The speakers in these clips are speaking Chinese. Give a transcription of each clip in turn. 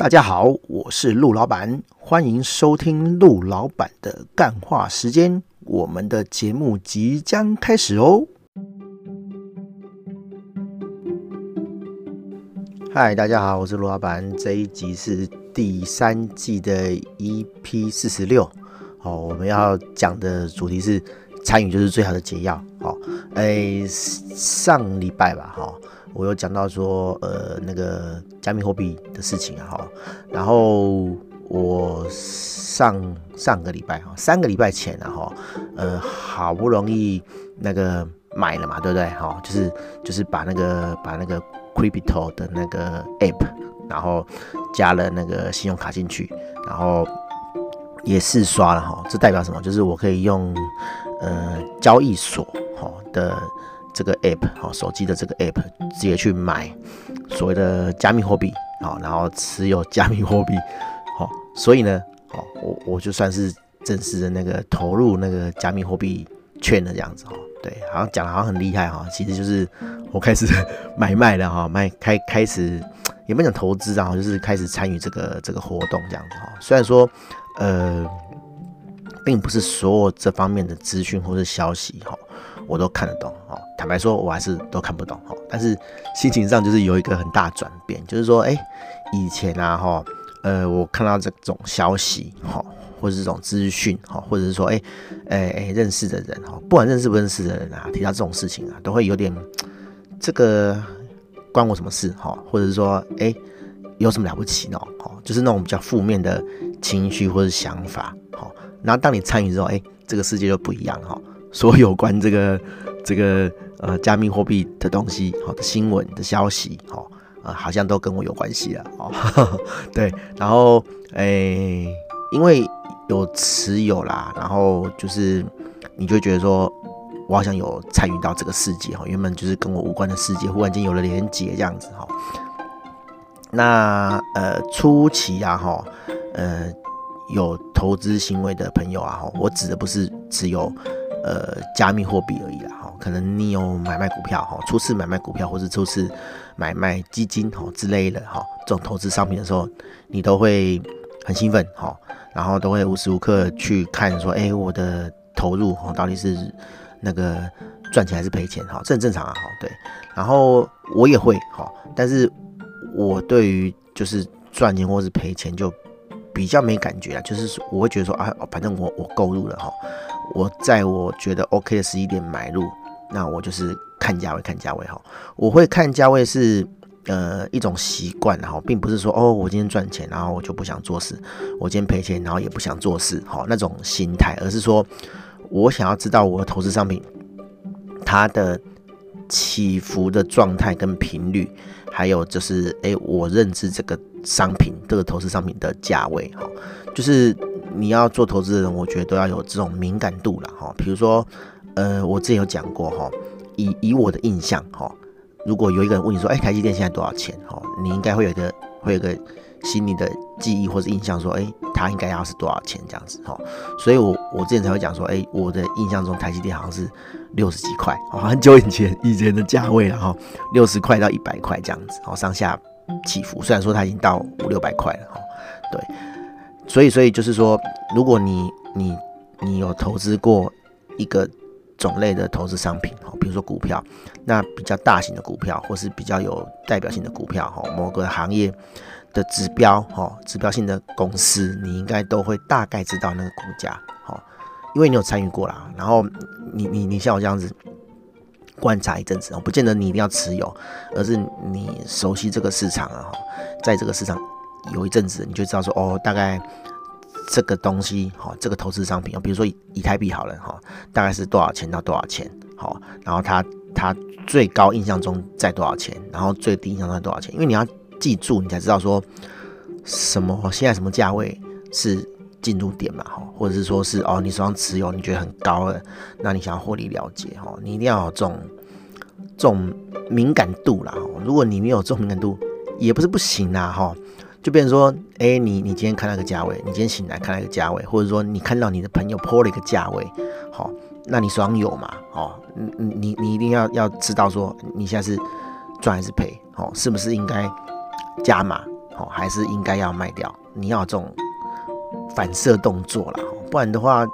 大家好，我是陆老板，欢迎收听陆老板的干话时间。我们的节目即将开始哦。嗨，大家好，我是陆老板。这一集是第三季的 EP 四十六。好，我们要讲的主题是参与就是最好的解药。好，哎，上礼拜吧，哈。我有讲到说，呃，那个加密货币的事情啊，哈，然后我上上个礼拜哈，三个礼拜前啊，哈，呃，好不容易那个买了嘛，对不对？哈，就是就是把那个把那个 Crypto 的那个 App，然后加了那个信用卡进去，然后也试刷了哈，这代表什么？就是我可以用呃交易所哈的。这个 app 好，手机的这个 app 直接去买所谓的加密货币好，然后持有加密货币好，所以呢，好，我我就算是正式的那个投入那个加密货币券的这样子哈，对，好像讲的好像很厉害哈，其实就是我开始 买卖了哈，卖开开始也没讲投资啊，就是开始参与这个这个活动这样子哈，虽然说呃，并不是所有这方面的资讯或是消息哈。我都看得懂哦，坦白说，我还是都看不懂哦。但是心情上就是有一个很大转变，就是说，哎，以前啊，哈，呃，我看到这种消息，哈，或者这种资讯，哈，或者是说，哎，哎哎，认识的人，哈，不管认识不认识的人啊，提到这种事情啊，都会有点这个关我什么事，哈，或者是说，哎，有什么了不起呢？哈，就是那种比较负面的情绪或者想法，哈。然后当你参与之后，哎，这个世界就不一样，哈。所有关这个这个呃加密货币的东西，好的新闻的消息，好啊，好像都跟我有关系了，哦，对，然后诶，因为有持有啦，然后就是你就觉得说，我好像有参与到这个世界哈，原本就是跟我无关的世界，忽然间有了连结这样子哈。那呃初期啊哈，呃有投资行为的朋友啊哈，我指的不是只有。呃，加密货币而已啦，哈，可能你有买卖股票，哈，初次买卖股票或是初次买卖基金，哈之类的，哈，这种投资商品的时候，你都会很兴奋，哈，然后都会无时无刻去看，说，哎，我的投入，哈，到底是那个赚钱还是赔钱，哈，这很正常啊，哈，对，然后我也会，哈，但是我对于就是赚钱或是赔钱就比较没感觉啊，就是我会觉得说，啊，反正我我购入了，哈。我在我觉得 OK 的时机点买入，那我就是看价位，看价位哈。我会看价位是呃一种习惯哈，并不是说哦我今天赚钱，然后我就不想做事；我今天赔钱，然后也不想做事哈那种心态，而是说我想要知道我的投资商品它的起伏的状态跟频率，还有就是诶我认知这个商品这个投资商品的价位哈，就是。你要做投资的人，我觉得都要有这种敏感度了哈。比如说，呃，我之前有讲过哈，以以我的印象哈，如果有一个人问你说，哎，台积电现在多少钱？哈，你应该会有一个会有一个心里的记忆或者印象说，哎，它应该要是多少钱这样子哈。所以我我之前才会讲说，哎，我的印象中台积电好像是六十几块，很久以前以前的价位了哈，六十块到一百块这样子，好上下起伏。虽然说它已经到五六百块了哈，对。所以，所以就是说，如果你你你有投资过一个种类的投资商品，哈，比如说股票，那比较大型的股票，或是比较有代表性的股票，哈，某个行业的指标，哈，指标性的公司，你应该都会大概知道那个股价，哈，因为你有参与过啦。然后你你你像我这样子观察一阵子，不见得你一定要持有，而是你熟悉这个市场啊，在这个市场。有一阵子，你就知道说哦，大概这个东西哈，这个投资商品比如说以以太币好了哈，大概是多少钱到多少钱，好，然后它它最高印象中在多少钱，然后最低印象中在多少钱，因为你要记住，你才知道说什么现在什么价位是进入点嘛哈，或者是说是哦，你手上持有你觉得很高了，那你想要获利了结哈，你一定要有这种这种敏感度啦，如果你没有这种敏感度，也不是不行啦哈。就变成说，哎、你你今天看那个价位，你今天醒来看那个价位，或者说你看到你的朋友破了一个价位，好，那你手上有嘛？哦，你你你一定要要知道说，你现在是赚还是赔？哦，是不是应该加码？哦，还是应该要卖掉？你要这种反射动作啦，不然的话，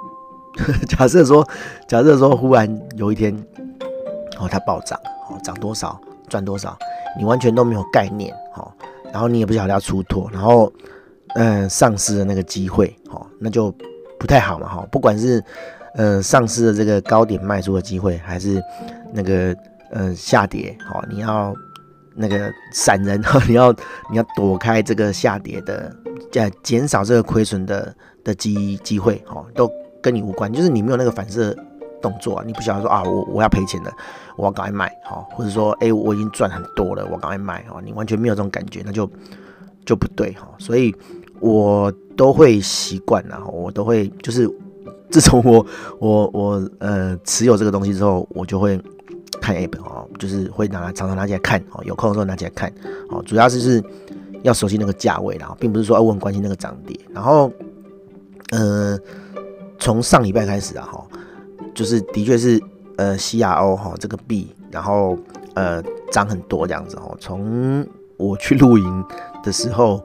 假设说，假设说忽然有一天，哦，它暴涨，哦，涨多少赚多少，你完全都没有概念，哦，然后你也不晓得要出脱，然后，嗯，丧失了那个机会，哦，那就不太好嘛，哈，不管是，呃，丧失了这个高点卖出的机会，还是那个，呃，下跌，哦，你要。那个散人哈，你要你要躲开这个下跌的，呃，减少这个亏损的的机机会哈，都跟你无关，就是你没有那个反射动作啊，你不晓得说啊，我我要赔钱了，我要赶快卖哈，或者说哎，我已经赚很多了，我赶快卖哈，你完全没有这种感觉，那就就不对哈，所以我都会习惯了，我都会就是自从我我我呃持有这个东西之后，我就会。看 app 哦，就是会拿来常常拿起来看哦，有空的时候拿起来看哦，主要是是要熟悉那个价位啦，并不是说我很关心那个涨跌。然后，呃，从上礼拜开始啊哈，就是的确是呃 CRO 哈这个币，然后呃涨很多这样子哦。从我去露营的时候，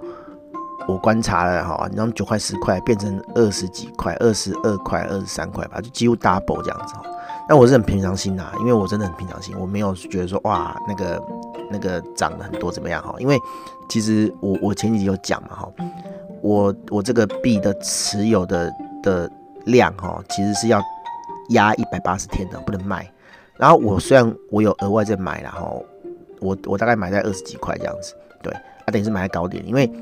我观察了哈，然后九块十块变成二十几块，二十二块、二十三块吧，就几乎 double 这样子。但我是很平常心呐，因为我真的很平常心，我没有觉得说哇那个那个涨了很多怎么样哈？因为其实我我前几集有讲嘛哈，我我这个币的持有的的量哈，其实是要压一百八十天的，不能卖。然后我虽然我有额外在买，然后我我大概买在二十几块这样子，对，啊等于是买在高点，因为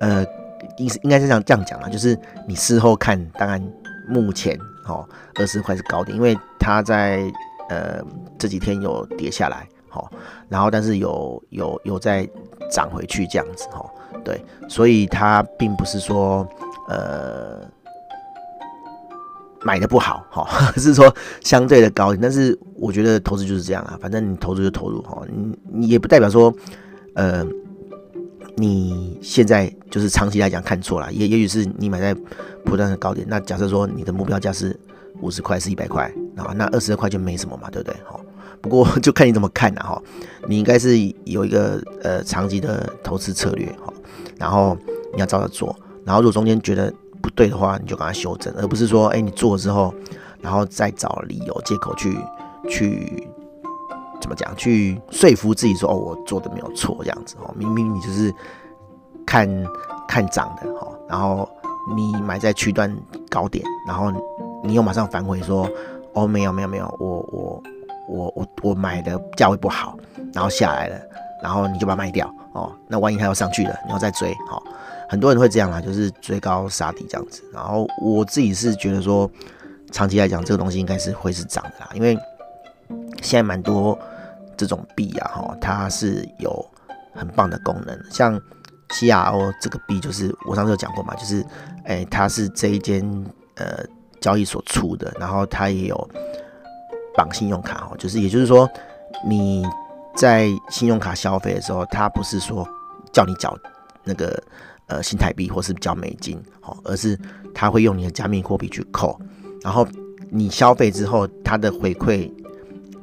呃应应该是这样这样讲啊，就是你事后看，当然目前。哦，二十块是高点，因为它在呃这几天有跌下来，好，然后但是有有有再涨回去这样子，哈，对，所以它并不是说呃买的不好，哈，是说相对的高，但是我觉得投资就是这样啊，反正你投资就投入，哈，你你也不代表说呃你现在就是长期来讲看错了，也也许是你买在。不断的高点，那假设说你的目标价是五十块，是一百块，啊，那二十二块就没什么嘛，对不对？好，不过就看你怎么看了哈。你应该是有一个呃长期的投资策略哈，然后你要照着做，然后如果中间觉得不对的话，你就赶快修正，而不是说哎你做了之后，然后再找理由借口去去怎么讲，去说服自己说哦我做的没有错这样子哦，明明你就是看看涨的哈，然后。你买在区段高点，然后你又马上反悔说：“哦，没有没有没有，我我我我我买的价位不好，然后下来了，然后你就把它卖掉哦。那万一它又上去了，你要再追，好、哦，很多人会这样啦，就是追高杀低这样子。然后我自己是觉得说，长期来讲，这个东西应该是会是涨的啦，因为现在蛮多这种币啊，哈，它是有很棒的功能，像。CRO 这个币就是我上次有讲过嘛，就是，哎、它是这一间呃交易所出的，然后它也有绑信用卡哦，就是也就是说你在信用卡消费的时候，它不是说叫你缴那个呃新台币或是缴美金哦，而是它会用你的加密货币去扣，然后你消费之后，它的回馈。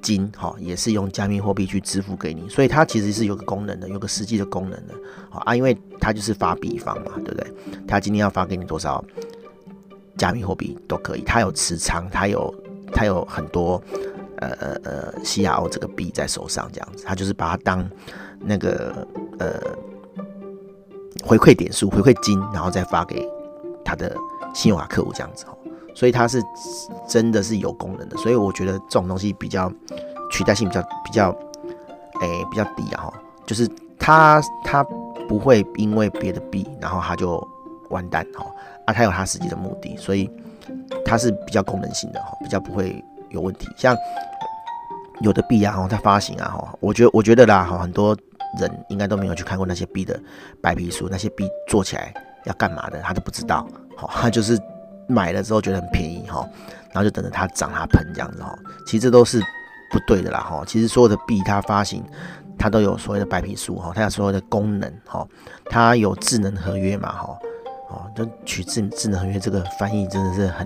金哈也是用加密货币去支付给你，所以它其实是有个功能的，有个实际的功能的啊，因为它就是发币方嘛，对不对？它今天要发给你多少加密货币都可以，它有持仓，它有它有很多呃呃呃 CRO 这个币在手上这样子，它就是把它当那个呃回馈点数、回馈金，然后再发给他的信用卡客户这样子哦。所以它是真的是有功能的，所以我觉得这种东西比较取代性比较比较，诶、比较低啊哈，就是它它不会因为别的币然后它就完蛋哈，啊它有它实际的目的，所以它是比较功能性的哈，比较不会有问题。像有的币啊哈，它发行啊哈，我觉得我觉得啦哈，很多人应该都没有去看过那些币的白皮书，那些币做起来要干嘛的，他都不知道，好，他就是。买了之后觉得很便宜哈，然后就等着它涨它喷这样子哈，其实这都是不对的啦哈。其实所有的币它发行，它都有所谓的白皮书哈，它有所谓的功能哈，它有智能合约嘛哈，哦，就取智智能合约这个翻译真的是很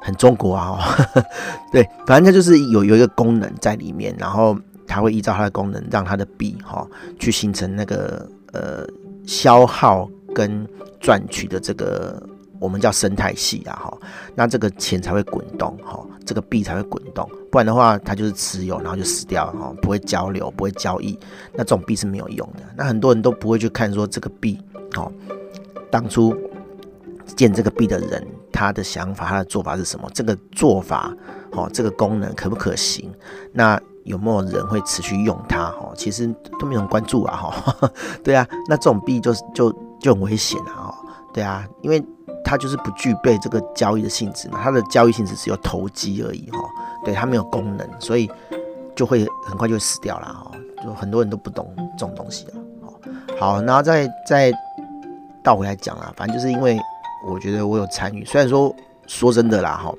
很中国啊哈，对，反正它就是有有一个功能在里面，然后它会依照它的功能让它的币哈去形成那个呃消耗跟赚取的这个我们叫生态系啊哈，那这个钱才会滚动哈，这个币才会滚动，不然的话它就是持有然后就死掉了哈，不会交流不会交易，那这种币是没有用的。那很多人都不会去看说这个币哦，当初建这个币的人他的想法他的做法是什么？这个做法哦，这个功能可不可行？那有没有人会持续用它？哈，其实都没有人关注啊！哈，对啊，那这种币就就就很危险啊！哈，对啊，因为它就是不具备这个交易的性质嘛，它的交易性质只有投机而已！哈，对，它没有功能，所以就会很快就死掉了！哈，就很多人都不懂这种东西了！好，然后再再倒回来讲啊，反正就是因为我觉得我有参与，虽然说说真的啦，哈，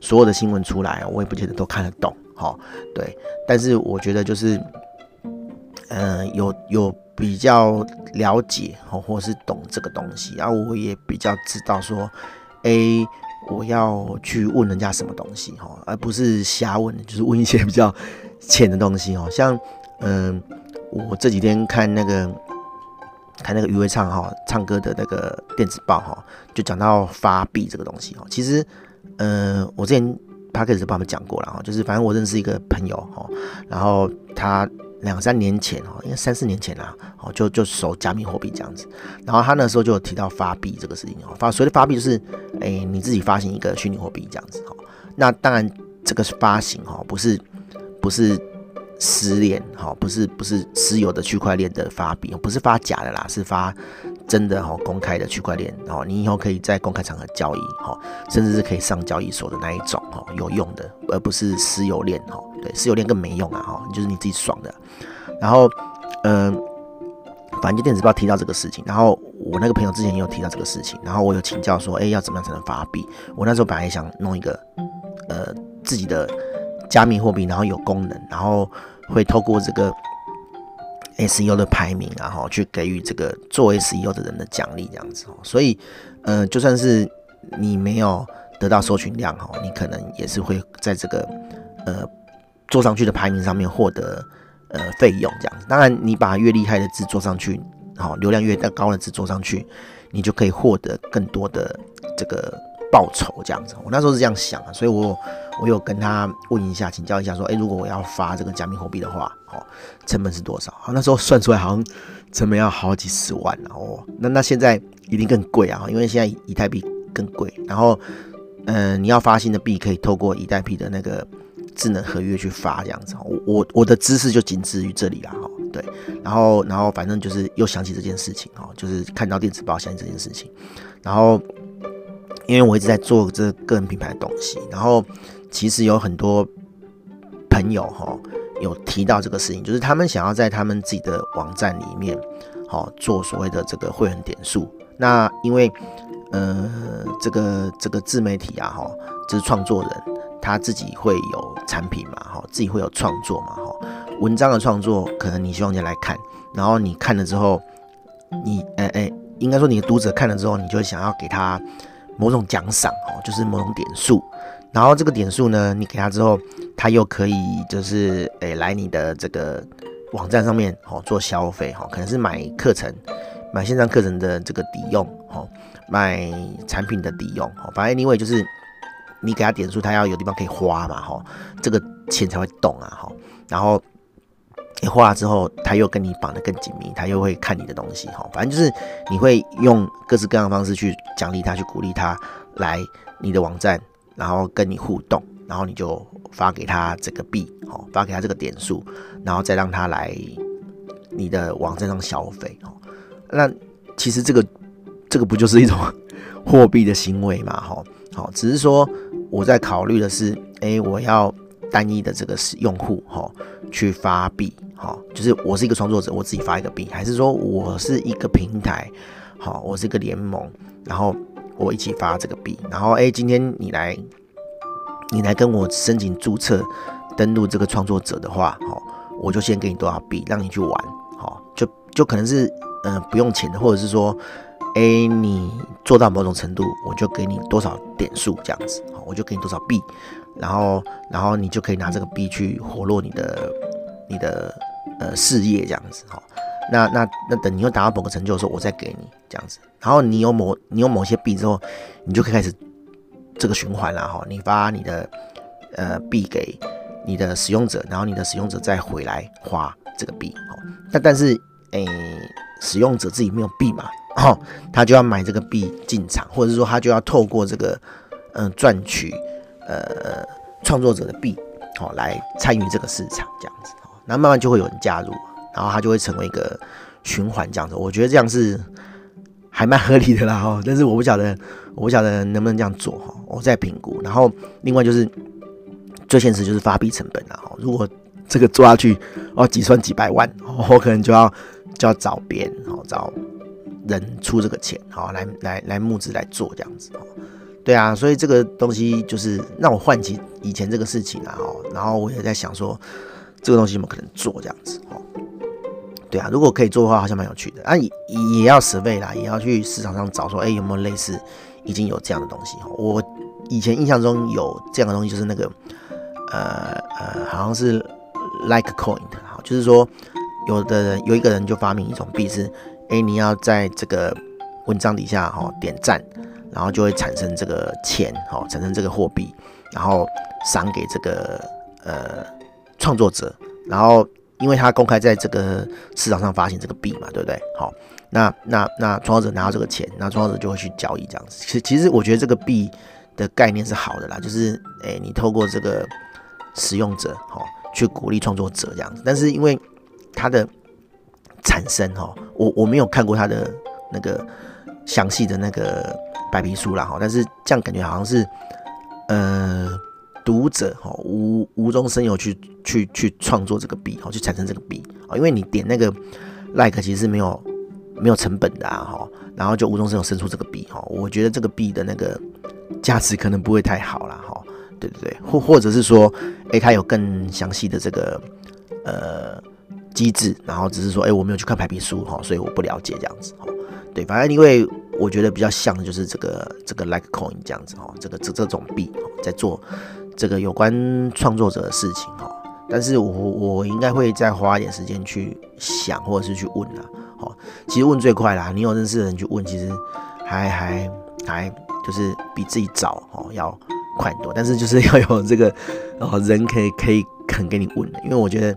所有的新闻出来，我也不见得都看得懂。好，对，但是我觉得就是，呃，有有比较了解，哦，或是懂这个东西，然后我也比较知道说，诶，我要去问人家什么东西，哈，而不是瞎问，就是问一些比较浅的东西，哦，像，嗯、我这几天看那个看那个余威唱哈唱歌的那个电子报，哈，就讲到发币这个东西，哈，其实，嗯、我之前。他开始帮我们讲过了哈，就是反正我认识一个朋友哈，然后他两三年前哦，应该三四年前啦，哦就就守加密货币这样子，然后他那时候就有提到发币这个事情哦，发所谓的发币就是诶你自己发行一个虚拟货币这样子哈，那当然这个是发行哈，不是不是私链哈，不是不是私有的区块链的发币，不是发假的啦，是发。真的哈，公开的区块链哦，你以后可以在公开场合交易哈，甚至是可以上交易所的那一种哈，有用的，而不是私有链哈。对，私有链更没用啊哈，就是你自己爽的。然后，嗯，反正就电子报提到这个事情，然后我那个朋友之前也有提到这个事情，然后我有请教说，哎，要怎么样才能发币？我那时候本来想弄一个呃自己的加密货币，然后有功能，然后会透过这个。SEO 的排名啊，哈，去给予这个做 SEO 的人的奖励，这样子哦。所以，呃，就算是你没有得到搜寻量哈，你可能也是会在这个呃做上去的排名上面获得呃费用这样子。当然，你把越厉害的字做上去，好，流量越高的字做上去，你就可以获得更多的这个。报酬这样子，我那时候是这样想的，所以我我有跟他问一下，请教一下，说，诶，如果我要发这个加密货币的话，哦，成本是多少？那时候算出来好像成本要好几十万哦，那那现在一定更贵啊，因为现在以太币更贵，然后，嗯、你要发新的币，可以透过以太币的那个智能合约去发这样子。我我我的知识就仅止于这里了哈，对，然后然后反正就是又想起这件事情哦，就是看到电子报想起这件事情，然后。因为我一直在做这个个人品牌的东西，然后其实有很多朋友哈有提到这个事情，就是他们想要在他们自己的网站里面，好做所谓的这个会员点数。那因为呃这个这个自媒体啊哈，就是创作人他自己会有产品嘛哈，自己会有创作嘛哈，文章的创作可能你希望人家来看，然后你看了之后，你哎哎，应该说你的读者看了之后，你就想要给他。某种奖赏哦，就是某种点数，然后这个点数呢，你给他之后，他又可以就是诶、来你的这个网站上面哦做消费哈，可能是买课程、买线上课程的这个抵用哦，买产品的抵用哦，反正因为就是你给他点数，他要有地方可以花嘛哈，这个钱才会动啊哈，然后。你画了之后，他又跟你绑得更紧密，他又会看你的东西哈。反正就是你会用各式各样的方式去奖励他，去鼓励他来你的网站，然后跟你互动，然后你就发给他这个币，哈，发给他这个点数，然后再让他来你的网站上消费，哈。那其实这个这个不就是一种 货币的行为嘛，哈，好，只是说我在考虑的是，哎，我要单一的这个是用户，哈，去发币。好，就是我是一个创作者，我自己发一个币，还是说我是一个平台，好，我是一个联盟，然后我一起发这个币，然后哎，今天你来，你来跟我申请注册登录这个创作者的话，好，我就先给你多少币，让你去玩，好，就就可能是嗯、不用钱的，或者是说，哎，你做到某种程度，我就给你多少点数这样子，好，我就给你多少币，然后然后你就可以拿这个币去活络你的你的。呃，事业这样子哈，那那那等你又达到某个成就的时候，我再给你这样子。然后你有某你有某些币之后，你就可以开始这个循环了哈。你发你的呃币给你的使用者，然后你的使用者再回来花这个币。但但是诶、使用者自己没有币嘛，哈，他就要买这个币进场，或者是说他就要透过这个嗯赚取呃创作者的币，好来参与这个市场这样子。那慢慢就会有人加入。然后它就会成为一个循环这样子，我觉得这样是还蛮合理的啦哈。但是我不晓得，我不晓得能不能这样做哈。我在评估。然后另外就是最现实就是发币成本了哈。如果这个做下去哦，几算几百万，我可能就要就要找别人哦，找人出这个钱好，来来来募资来做这样子哦。对啊，所以这个东西就是让我唤起以前这个事情啊哈。然后我也在想说，这个东西有没有可能做这样子哦。对啊，如果可以做的话，好像蛮有趣的啊，也也要 survey 啦，也要去市场上找说，哎，有没有类似已经有这样的东西？我以前印象中有这样的东西，就是那个，呃呃，好像是 Like Coin，的，就是说有的人有一个人就发明一种币是，哎，你要在这个文章底下哈点赞，然后就会产生这个钱，哈，产生这个货币，然后赏给这个呃创作者，然后。因为他公开在这个市场上发行这个币嘛，对不对？好，那那那创作者拿到这个钱，那创作者就会去交易这样子。其其实我觉得这个币的概念是好的啦，就是诶，你透过这个使用者哈，去鼓励创作者这样子。但是因为它的产生哈，我我没有看过它的那个详细的那个白皮书啦哈，但是这样感觉好像是呃。读者哈无无中生有去去去创作这个币哈，去产生这个币啊，因为你点那个 like 其实是没有没有成本的啊哈，然后就无中生有生出这个币哈，我觉得这个币的那个价值可能不会太好了哈，对对对，或或者是说，诶，它有更详细的这个呃机制，然后只是说，诶，我没有去看排比书哈，所以我不了解这样子哈，对，反正因为我觉得比较像的就是这个这个 Litecoin 这样子哈，这个这这种币在做。这个有关创作者的事情哈，但是我我应该会再花一点时间去想，或者是去问啦。好，其实问最快啦，你有认识的人去问，其实还还还就是比自己找哦要快很多。但是就是要有这个哦人可以可以肯给你问的，因为我觉得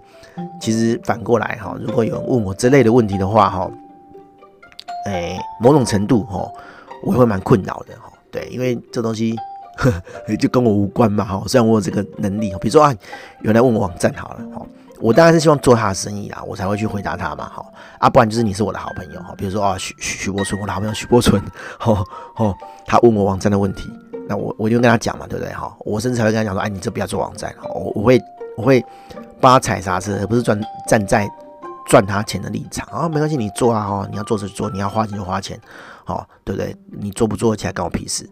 其实反过来哈，如果有人问我这类的问题的话哈，哎，某种程度哈，我会蛮困扰的哈。对，因为这东西。呵 就跟我无关嘛，哈，虽然我有这个能力，比如说啊，有人来问我网站好了，哈，我当然是希望做他的生意啦，我才会去回答他嘛，哈，啊，不然就是你是我的好朋友，哈，比如说啊，许许伯春，我的好朋友许伯春，哈，哈，他问我网站的问题，那我我就跟他讲嘛，对不对，哈，我甚至还会跟他讲说，哎，你这不要做网站，我我会我会帮他踩刹车，而不是专站在赚他钱的立场啊，没关系，你做啊，哈，你要做就做，你要花钱就花钱，好，对不对？你做不做起来关我屁事，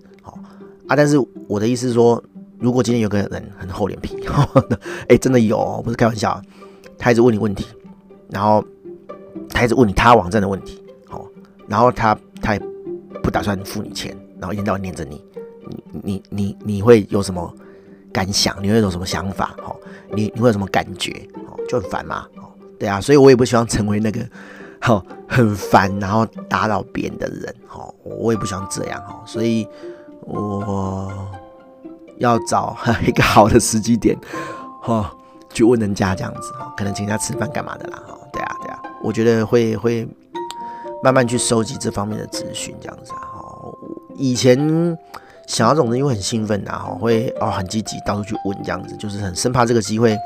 啊，但是我的意思是说，如果今天有个人很厚脸皮，哎、欸，真的有、不是开玩笑，他一直问你问题，然后他一直问你他网站的问题，好，然后他他也不打算付你钱，然后一天到晚黏着你，你你你你会有什么感想？你会有什么想法？好，你你会有什么感觉？哦，就很烦嘛，哦，对啊，所以我也不希望成为那个好很烦然后打扰别人的人，好，我也不希望这样，哈，所以。我要找一个好的时机点，哈，去问人家这样子，可能请他吃饭干嘛的啦，哈，对啊，对啊，我觉得会会慢慢去收集这方面的资讯，这样子，哈，以前想要这种东西会很兴奋呐，哈，会哦很积极到处去问这样子，就是很生怕这个机会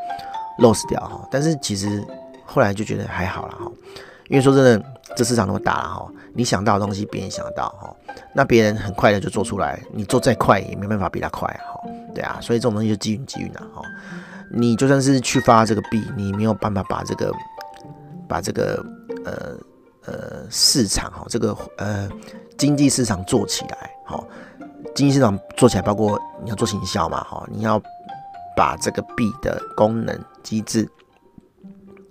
lost 掉，哈，但是其实后来就觉得还好了，哈，因为说真的。这市场那么大了哈，你想到的东西别人想得到哈，那别人很快的就做出来，你做再快也没办法比他快哈，对啊，所以这种东西就机运机运了哈。你就算是去发这个币，你没有办法把这个把这个呃呃市场哈，这个呃经济市场做起来哈，经济市场做起来包括你要做行销嘛哈，你要把这个币的功能机制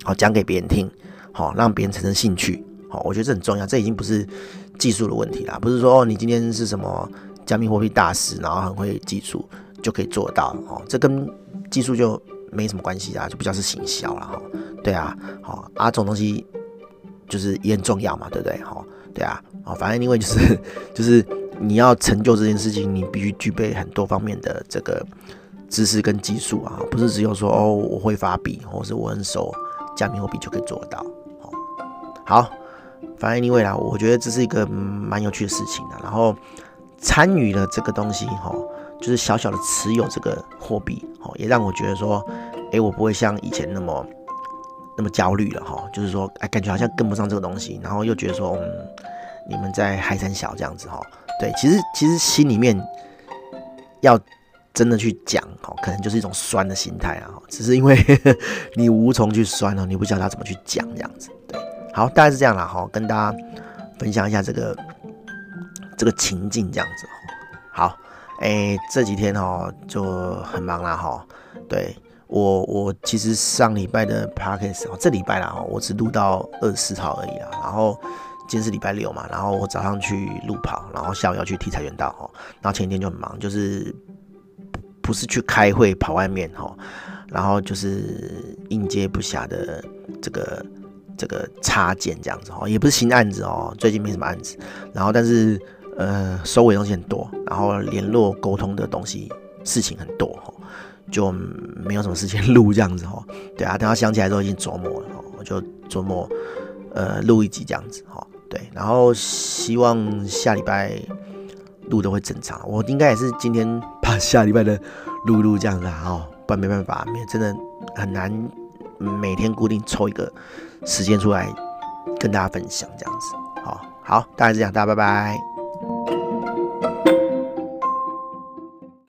好讲给别人听，好让别人产生兴趣。好，我觉得这很重要。这已经不是技术的问题啦，不是说哦，你今天是什么加密货币大师，然后很会技术就可以做到哦。这跟技术就没什么关系啊，就比较是行销了哈。对啊，好啊，这种东西就是也很重要嘛，对不对？哈，对啊，哦，反正因为就是就是你要成就这件事情，你必须具备很多方面的这个知识跟技术啊，不是只有说哦我会发币，或是我很熟加密货币就可以做到。好，反正因为啦，我觉得这是一个蛮有趣的事情的，然后参与了这个东西，哈，就是小小的持有这个货币，哦，也让我觉得说，诶，我不会像以前那么。那么焦虑了哈，就是说，哎，感觉好像跟不上这个东西，然后又觉得说，嗯，你们在嗨三小这样子哈，对，其实其实心里面要真的去讲哦，可能就是一种酸的心态啊，只是因为 你无从去酸哦，你不知道他怎么去讲这样子，对，好，大概是这样啦哈，跟大家分享一下这个这个情境这样子，好，哎，这几天哦就很忙啦哈，对。我我其实上礼拜的 podcast 哦，这礼拜啦，我只录到二十四号而已啦。然后今天是礼拜六嘛，然后我早上去路跑，然后下午要去体彩园道哈。然后前一天就很忙，就是不是去开会跑外面哈，然后就是应接不暇的这个这个插件这样子哦，也不是新案子哦，最近没什么案子。然后但是呃收尾东西很多，然后联络沟通的东西事情很多哈。就没有什么时间录这样子哦，对啊，等他想起来都已经琢磨了，我就琢磨呃录一集这样子哈，对，然后希望下礼拜录的会正常，我应该也是今天把下礼拜的录录这样子啊，不然没办法，真的很难每天固定抽一个时间出来跟大家分享这样子，好，好，大概是这样，大家拜拜。